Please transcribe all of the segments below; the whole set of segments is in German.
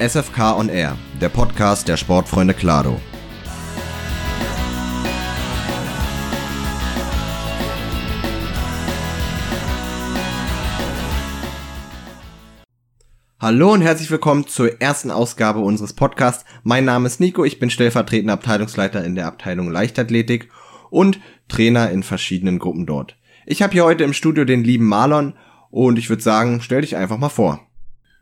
SFK on Air, der Podcast der Sportfreunde Klado. Hallo und herzlich willkommen zur ersten Ausgabe unseres Podcasts. Mein Name ist Nico, ich bin stellvertretender Abteilungsleiter in der Abteilung Leichtathletik und Trainer in verschiedenen Gruppen dort. Ich habe hier heute im Studio den lieben Marlon und ich würde sagen, stell dich einfach mal vor.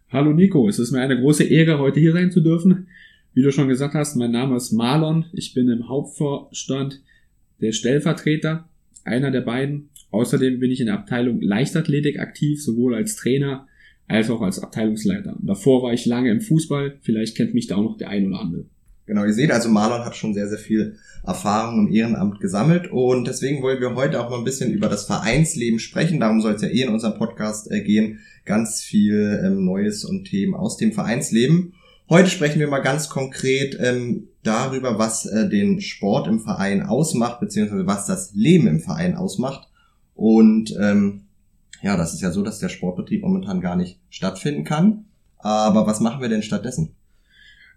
Hallo Nico, es ist mir eine große Ehre, heute hier sein zu dürfen. Wie du schon gesagt hast, mein Name ist Marlon. Ich bin im Hauptvorstand der Stellvertreter, einer der beiden. Außerdem bin ich in der Abteilung Leichtathletik aktiv, sowohl als Trainer als auch als Abteilungsleiter. Davor war ich lange im Fußball. Vielleicht kennt mich da auch noch der ein oder andere. Genau, ihr seht also, Marlon hat schon sehr, sehr viel Erfahrung im Ehrenamt gesammelt und deswegen wollen wir heute auch mal ein bisschen über das Vereinsleben sprechen. Darum soll es ja eh in unserem Podcast äh, gehen. Ganz viel ähm, Neues und Themen aus dem Vereinsleben. Heute sprechen wir mal ganz konkret ähm, darüber, was äh, den Sport im Verein ausmacht, beziehungsweise was das Leben im Verein ausmacht. Und ähm, ja, das ist ja so, dass der Sportbetrieb momentan gar nicht stattfinden kann. Aber was machen wir denn stattdessen?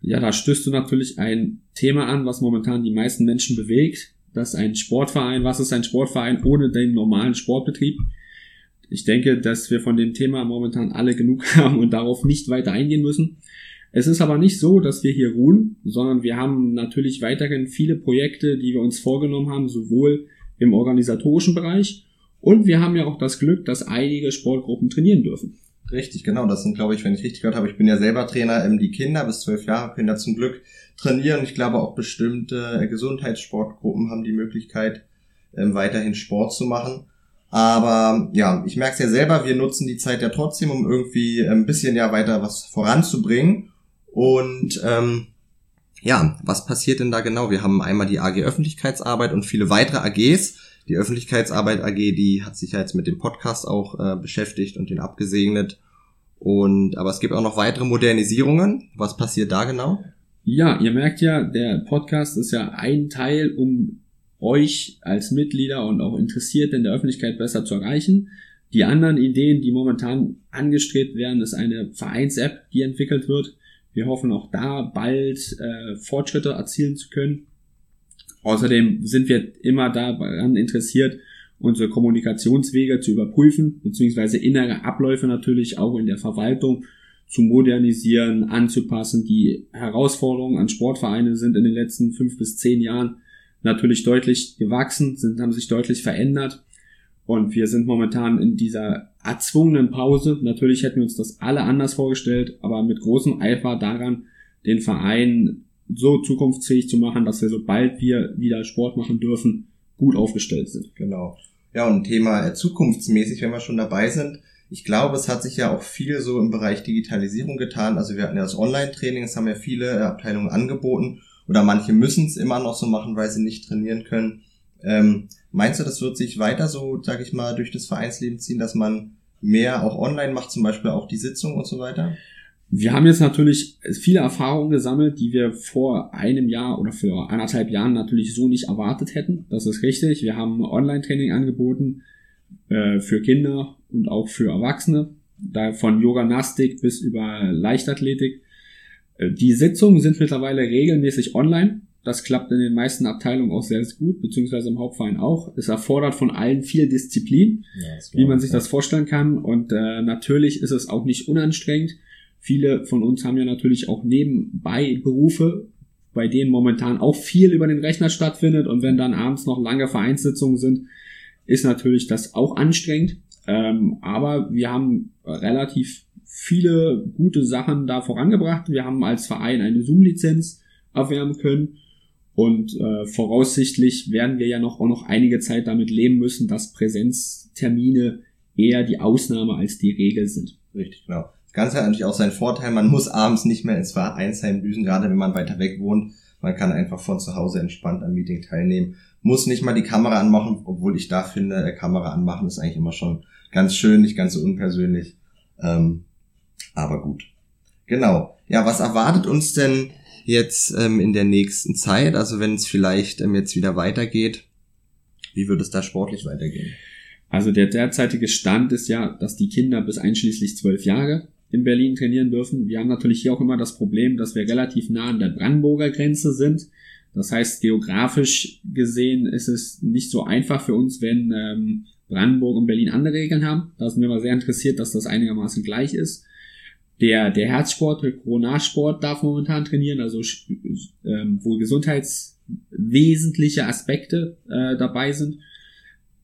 Ja, da stößt du natürlich ein Thema an, was momentan die meisten Menschen bewegt. Das ist ein Sportverein. Was ist ein Sportverein ohne den normalen Sportbetrieb? Ich denke, dass wir von dem Thema momentan alle genug haben und darauf nicht weiter eingehen müssen. Es ist aber nicht so, dass wir hier ruhen, sondern wir haben natürlich weiterhin viele Projekte, die wir uns vorgenommen haben, sowohl im organisatorischen Bereich und wir haben ja auch das Glück, dass einige Sportgruppen trainieren dürfen. Richtig, genau. Das sind, glaube ich, wenn ich richtig gehört habe, ich bin ja selber Trainer, ähm, die Kinder bis zwölf Jahre können da zum Glück trainieren. Ich glaube auch bestimmte Gesundheitssportgruppen haben die Möglichkeit, ähm, weiterhin Sport zu machen. Aber ja, ich merke es ja selber, wir nutzen die Zeit ja trotzdem, um irgendwie ein bisschen ja weiter was voranzubringen. Und ähm, ja, was passiert denn da genau? Wir haben einmal die AG Öffentlichkeitsarbeit und viele weitere AGs. Die Öffentlichkeitsarbeit AG, die hat sich jetzt mit dem Podcast auch äh, beschäftigt und den abgesegnet. Und aber es gibt auch noch weitere Modernisierungen. Was passiert da genau? Ja, ihr merkt ja, der Podcast ist ja ein Teil, um euch als Mitglieder und auch Interessierte in der Öffentlichkeit besser zu erreichen. Die anderen Ideen, die momentan angestrebt werden, ist eine Vereins-App, die entwickelt wird. Wir hoffen auch da bald äh, Fortschritte erzielen zu können. Außerdem sind wir immer daran interessiert, unsere Kommunikationswege zu überprüfen, beziehungsweise innere Abläufe natürlich auch in der Verwaltung zu modernisieren, anzupassen. Die Herausforderungen an Sportvereine sind in den letzten fünf bis zehn Jahren natürlich deutlich gewachsen, sind, haben sich deutlich verändert. Und wir sind momentan in dieser erzwungenen Pause. Natürlich hätten wir uns das alle anders vorgestellt, aber mit großem Eifer daran, den Verein so zukunftsfähig zu machen, dass wir, sobald wir wieder Sport machen dürfen, gut aufgestellt sind. Genau. Ja, und Thema äh, zukunftsmäßig, wenn wir schon dabei sind. Ich glaube, es hat sich ja auch viel so im Bereich Digitalisierung getan. Also wir hatten ja das Online-Training, das haben ja viele äh, Abteilungen angeboten. Oder manche müssen es immer noch so machen, weil sie nicht trainieren können. Ähm, meinst du, das wird sich weiter so, sag ich mal, durch das Vereinsleben ziehen, dass man mehr auch online macht, zum Beispiel auch die Sitzung und so weiter? Wir haben jetzt natürlich viele Erfahrungen gesammelt, die wir vor einem Jahr oder für anderthalb Jahren natürlich so nicht erwartet hätten. Das ist richtig. Wir haben Online-Training angeboten äh, für Kinder und auch für Erwachsene, da von Yoga-Nastik bis über Leichtathletik. Äh, die Sitzungen sind mittlerweile regelmäßig online. Das klappt in den meisten Abteilungen auch sehr, sehr gut, beziehungsweise im Hauptverein auch. Es erfordert von allen viel Disziplin, ja, wie man sich das vorstellen kann. Und äh, natürlich ist es auch nicht unanstrengend. Viele von uns haben ja natürlich auch nebenbei Berufe, bei denen momentan auch viel über den Rechner stattfindet. Und wenn dann abends noch lange Vereinssitzungen sind, ist natürlich das auch anstrengend. Ähm, aber wir haben relativ viele gute Sachen da vorangebracht. Wir haben als Verein eine Zoom-Lizenz erwärmen können. Und äh, voraussichtlich werden wir ja noch auch noch einige Zeit damit leben müssen, dass Präsenztermine eher die Ausnahme als die Regel sind. Richtig, genau. Ganze hat natürlich auch seinen Vorteil, man muss abends nicht mehr ins Vereinsheim düsen, gerade wenn man weiter weg wohnt. Man kann einfach von zu Hause entspannt am Meeting teilnehmen. Muss nicht mal die Kamera anmachen, obwohl ich da finde, äh, Kamera anmachen ist eigentlich immer schon ganz schön, nicht ganz so unpersönlich. Ähm, aber gut. Genau. Ja, was erwartet uns denn jetzt ähm, in der nächsten Zeit? Also wenn es vielleicht ähm, jetzt wieder weitergeht, wie wird es da sportlich weitergehen? Also der derzeitige Stand ist ja, dass die Kinder bis einschließlich zwölf Jahre in Berlin trainieren dürfen. Wir haben natürlich hier auch immer das Problem, dass wir relativ nah an der Brandenburger Grenze sind. Das heißt, geografisch gesehen ist es nicht so einfach für uns, wenn ähm, Brandenburg und Berlin andere Regeln haben. Da sind wir mal sehr interessiert, dass das einigermaßen gleich ist. Der, der Herzsport, der Coronarsport darf momentan trainieren, also ähm, wo gesundheitswesentliche Aspekte äh, dabei sind.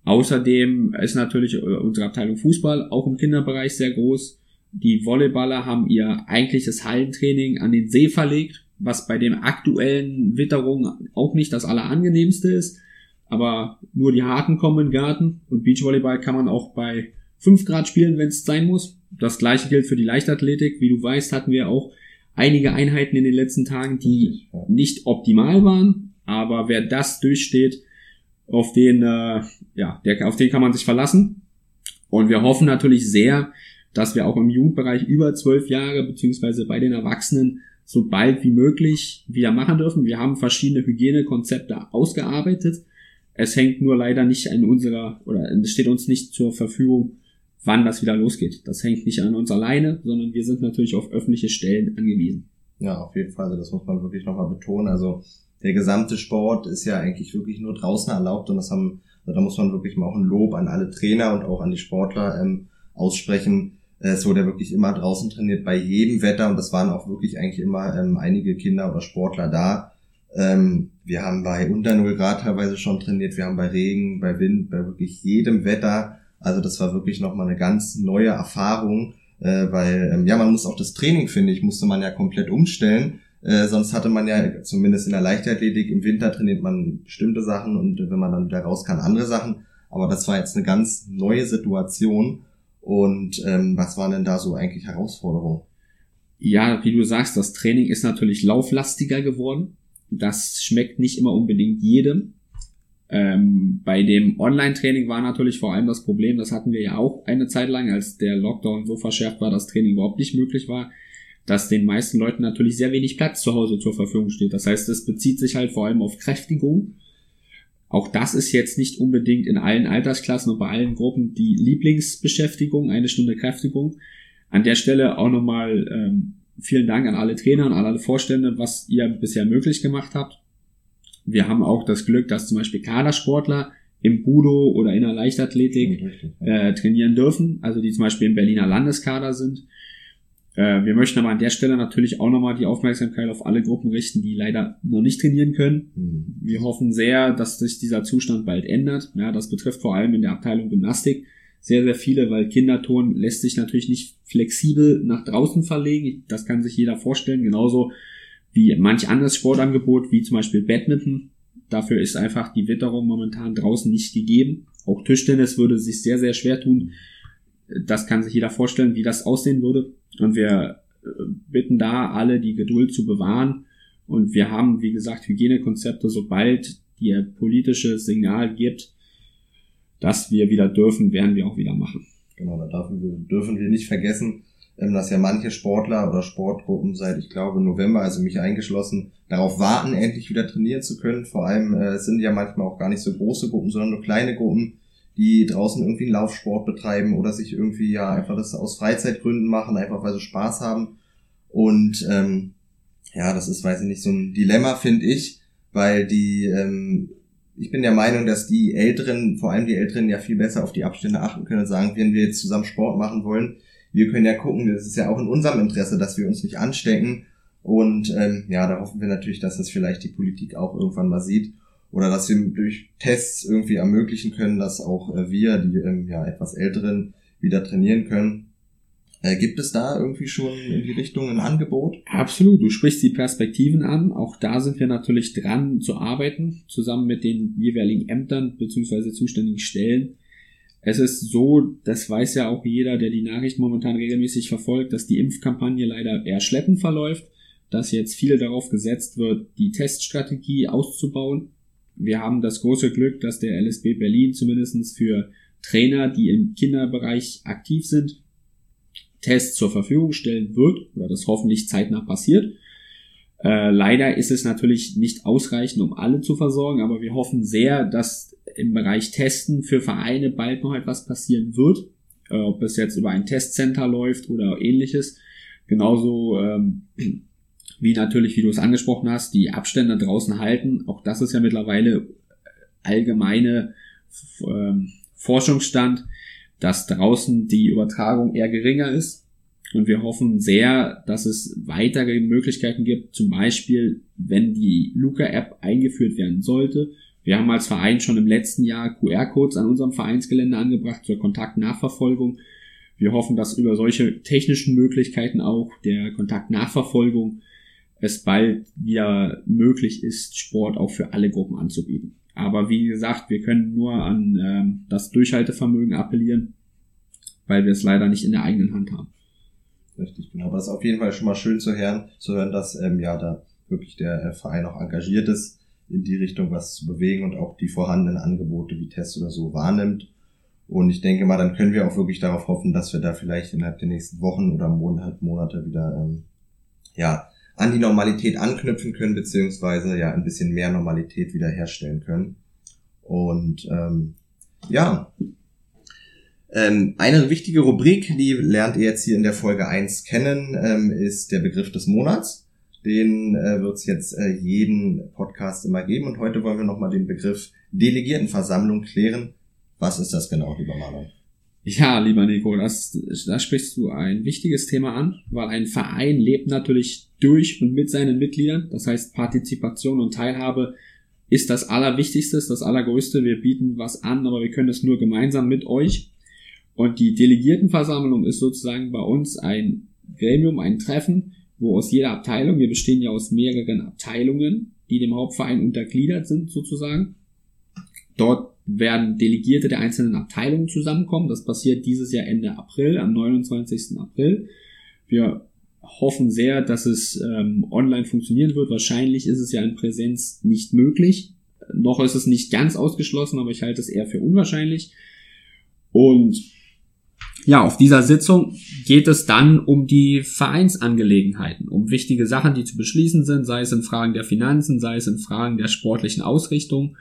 Außerdem ist natürlich äh, unsere Abteilung Fußball auch im Kinderbereich sehr groß. Die Volleyballer haben ihr eigentliches Hallentraining an den See verlegt, was bei dem aktuellen Witterung auch nicht das allerangenehmste ist. Aber nur die Harten kommen in den Garten und Beachvolleyball kann man auch bei 5 Grad spielen, wenn es sein muss. Das gleiche gilt für die Leichtathletik. Wie du weißt, hatten wir auch einige Einheiten in den letzten Tagen, die nicht optimal waren. Aber wer das durchsteht, auf den, äh, ja, der, auf den kann man sich verlassen. Und wir hoffen natürlich sehr, dass wir auch im Jugendbereich über zwölf Jahre beziehungsweise bei den Erwachsenen so bald wie möglich wieder machen dürfen. Wir haben verschiedene Hygienekonzepte ausgearbeitet. Es hängt nur leider nicht an unserer oder es steht uns nicht zur Verfügung, wann das wieder losgeht. Das hängt nicht an uns alleine, sondern wir sind natürlich auf öffentliche Stellen angewiesen. Ja, auf jeden Fall. Also das muss man wirklich nochmal betonen. Also der gesamte Sport ist ja eigentlich wirklich nur draußen erlaubt und das haben, also da muss man wirklich mal auch ein Lob an alle Trainer und auch an die Sportler ähm, aussprechen. Äh, es wurde wirklich immer draußen trainiert bei jedem Wetter und das waren auch wirklich eigentlich immer ähm, einige Kinder oder Sportler da. Ähm, wir haben bei unter 0 Grad teilweise schon trainiert, wir haben bei Regen, bei Wind, bei wirklich jedem Wetter also das war wirklich nochmal eine ganz neue Erfahrung, äh, weil ähm, ja, man muss auch das Training, finde ich, musste man ja komplett umstellen. Äh, sonst hatte man ja, zumindest in der Leichtathletik, im Winter trainiert man bestimmte Sachen und wenn man dann wieder raus kann, andere Sachen. Aber das war jetzt eine ganz neue Situation. Und ähm, was waren denn da so eigentlich Herausforderungen? Ja, wie du sagst, das Training ist natürlich lauflastiger geworden. Das schmeckt nicht immer unbedingt jedem. Ähm, bei dem Online-Training war natürlich vor allem das Problem, das hatten wir ja auch eine Zeit lang, als der Lockdown so verschärft war, dass Training überhaupt nicht möglich war, dass den meisten Leuten natürlich sehr wenig Platz zu Hause zur Verfügung steht. Das heißt, es bezieht sich halt vor allem auf Kräftigung. Auch das ist jetzt nicht unbedingt in allen Altersklassen und bei allen Gruppen die Lieblingsbeschäftigung, eine Stunde Kräftigung. An der Stelle auch nochmal ähm, vielen Dank an alle Trainer und alle Vorstände, was ihr bisher möglich gemacht habt. Wir haben auch das Glück, dass zum Beispiel Kadersportler im Budo oder in der Leichtathletik äh, trainieren dürfen, also die zum Beispiel im Berliner Landeskader sind. Äh, wir möchten aber an der Stelle natürlich auch nochmal die Aufmerksamkeit auf alle Gruppen richten, die leider noch nicht trainieren können. Mhm. Wir hoffen sehr, dass sich dieser Zustand bald ändert. Ja, das betrifft vor allem in der Abteilung Gymnastik sehr, sehr viele, weil Kinderton lässt sich natürlich nicht flexibel nach draußen verlegen. Das kann sich jeder vorstellen. Genauso wie manch anderes Sportangebot, wie zum Beispiel Badminton. Dafür ist einfach die Witterung momentan draußen nicht gegeben. Auch Tischtennis würde sich sehr, sehr schwer tun. Das kann sich jeder vorstellen, wie das aussehen würde. Und wir äh, bitten da alle, die Geduld zu bewahren. Und wir haben, wie gesagt, Hygienekonzepte, sobald die politische Signal gibt, dass wir wieder dürfen, werden wir auch wieder machen. Genau, da dürfen wir, nicht vergessen, ähm, dass ja manche Sportler oder Sportgruppen seit, ich glaube, November, also mich eingeschlossen, darauf warten, endlich wieder trainieren zu können. Vor allem äh, sind ja manchmal auch gar nicht so große Gruppen, sondern nur kleine Gruppen, die draußen irgendwie einen Laufsport betreiben oder sich irgendwie ja einfach das aus Freizeitgründen machen, einfach weil sie Spaß haben. Und ähm, ja, das ist, weiß ich nicht, so ein Dilemma, finde ich, weil die, ähm, ich bin der Meinung, dass die Älteren, vor allem die Älteren, ja viel besser auf die Abstände achten können und sagen, wenn wir jetzt zusammen Sport machen wollen, wir können ja gucken, das ist ja auch in unserem Interesse, dass wir uns nicht anstecken. Und ähm, ja, da hoffen wir natürlich, dass das vielleicht die Politik auch irgendwann mal sieht. Oder dass wir durch Tests irgendwie ermöglichen können, dass auch äh, wir, die ähm, ja etwas Älteren, wieder trainieren können. Äh, gibt es da irgendwie schon in die Richtung ein Angebot? Absolut, du sprichst die Perspektiven an. Auch da sind wir natürlich dran zu arbeiten, zusammen mit den jeweiligen Ämtern bzw. zuständigen Stellen es ist so, das weiß ja auch jeder, der die Nachricht momentan regelmäßig verfolgt, dass die Impfkampagne leider eher schleppend verläuft, dass jetzt viel darauf gesetzt wird, die Teststrategie auszubauen. Wir haben das große Glück, dass der LSB Berlin zumindestens für Trainer, die im Kinderbereich aktiv sind, Tests zur Verfügung stellen wird oder das hoffentlich zeitnah passiert. Äh, leider ist es natürlich nicht ausreichend, um alle zu versorgen, aber wir hoffen sehr, dass im Bereich Testen für Vereine bald noch etwas passieren wird. äh, ob es jetzt über ein Testcenter läuft oder ähnliches. Genauso ähm, wie natürlich, wie du es angesprochen hast, die Abstände draußen halten. Auch das ist ja mittlerweile allgemeine ähm, Forschungsstand, dass draußen die Übertragung eher geringer ist. Und wir hoffen sehr, dass es weitere Möglichkeiten gibt, zum Beispiel, wenn die Luca-App eingeführt werden sollte. Wir haben als Verein schon im letzten Jahr QR-Codes an unserem Vereinsgelände angebracht zur Kontaktnachverfolgung. Wir hoffen, dass über solche technischen Möglichkeiten auch der Kontaktnachverfolgung es bald wieder möglich ist, Sport auch für alle Gruppen anzubieten. Aber wie gesagt, wir können nur an ähm, das Durchhaltevermögen appellieren, weil wir es leider nicht in der eigenen Hand haben. Richtig, genau. Aber es ist auf jeden Fall schon mal schön zu hören, zu hören, dass ähm, ja da wirklich der äh, Verein auch engagiert ist, in die Richtung was zu bewegen und auch die vorhandenen Angebote wie Tests oder so wahrnimmt. Und ich denke mal, dann können wir auch wirklich darauf hoffen, dass wir da vielleicht innerhalb der nächsten Wochen oder Monate, Monate wieder ähm, ja an die Normalität anknüpfen können, beziehungsweise ja ein bisschen mehr Normalität wiederherstellen können. Und ähm, ja, ähm, eine wichtige Rubrik, die lernt ihr jetzt hier in der Folge 1 kennen, ähm, ist der Begriff des Monats. Den äh, wird es jetzt äh, jeden Podcast immer geben. Und heute wollen wir nochmal den Begriff Delegiertenversammlung klären. Was ist das genau, lieber Marlon? Ja, lieber Nico, das, da sprichst du ein wichtiges Thema an, weil ein Verein lebt natürlich durch und mit seinen Mitgliedern. Das heißt, Partizipation und Teilhabe ist das Allerwichtigste, das Allergrößte. Wir bieten was an, aber wir können es nur gemeinsam mit euch. Und die Delegiertenversammlung ist sozusagen bei uns ein Gremium, ein Treffen, wo aus jeder Abteilung, wir bestehen ja aus mehreren Abteilungen, die dem Hauptverein untergliedert sind sozusagen. Dort werden Delegierte der einzelnen Abteilungen zusammenkommen. Das passiert dieses Jahr Ende April, am 29. April. Wir hoffen sehr, dass es ähm, online funktionieren wird. Wahrscheinlich ist es ja in Präsenz nicht möglich. Noch ist es nicht ganz ausgeschlossen, aber ich halte es eher für unwahrscheinlich. Und ja, auf dieser Sitzung geht es dann um die Vereinsangelegenheiten, um wichtige Sachen, die zu beschließen sind, sei es in Fragen der Finanzen, sei es in Fragen der sportlichen Ausrichtung.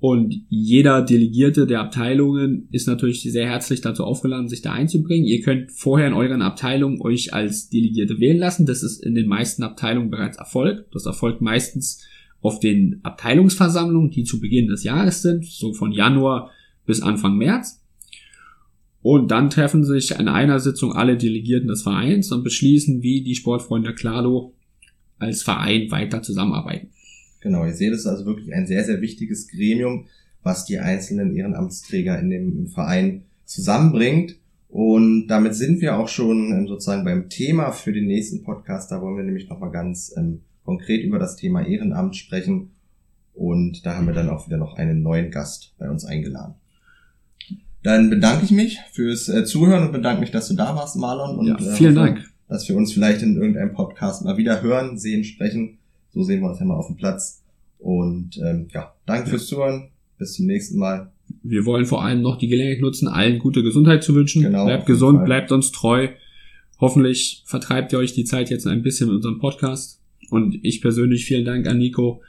Und jeder Delegierte der Abteilungen ist natürlich sehr herzlich dazu aufgeladen, sich da einzubringen. Ihr könnt vorher in euren Abteilungen euch als Delegierte wählen lassen. Das ist in den meisten Abteilungen bereits erfolgt. Das erfolgt meistens auf den Abteilungsversammlungen, die zu Beginn des Jahres sind, so von Januar bis Anfang März. Und dann treffen sich in einer Sitzung alle Delegierten des Vereins und beschließen, wie die Sportfreunde Klado als Verein weiter zusammenarbeiten. Genau, ihr seht, es ist also wirklich ein sehr, sehr wichtiges Gremium, was die einzelnen Ehrenamtsträger in dem Verein zusammenbringt. Und damit sind wir auch schon ähm, sozusagen beim Thema für den nächsten Podcast. Da wollen wir nämlich nochmal ganz ähm, konkret über das Thema Ehrenamt sprechen. Und da haben wir dann auch wieder noch einen neuen Gast bei uns eingeladen. Dann bedanke ich mich fürs äh, Zuhören und bedanke mich, dass du da warst, Marlon. Und, ja, äh, vielen äh, Dank. Dass wir uns vielleicht in irgendeinem Podcast mal wieder hören, sehen, sprechen. So sehen wir uns ja mal auf dem Platz. Und ähm, ja, danke fürs Zuhören. Bis zum nächsten Mal. Wir wollen vor allem noch die Gelegenheit nutzen, allen gute Gesundheit zu wünschen. Genau, bleibt gesund, Fall. bleibt uns treu. Hoffentlich vertreibt ihr euch die Zeit jetzt ein bisschen mit unserem Podcast. Und ich persönlich vielen Dank an Nico.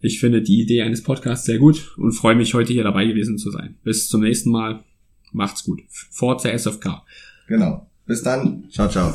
Ich finde die Idee eines Podcasts sehr gut und freue mich, heute hier dabei gewesen zu sein. Bis zum nächsten Mal. Macht's gut. Forza SFK. Genau. Bis dann. Ciao, ciao.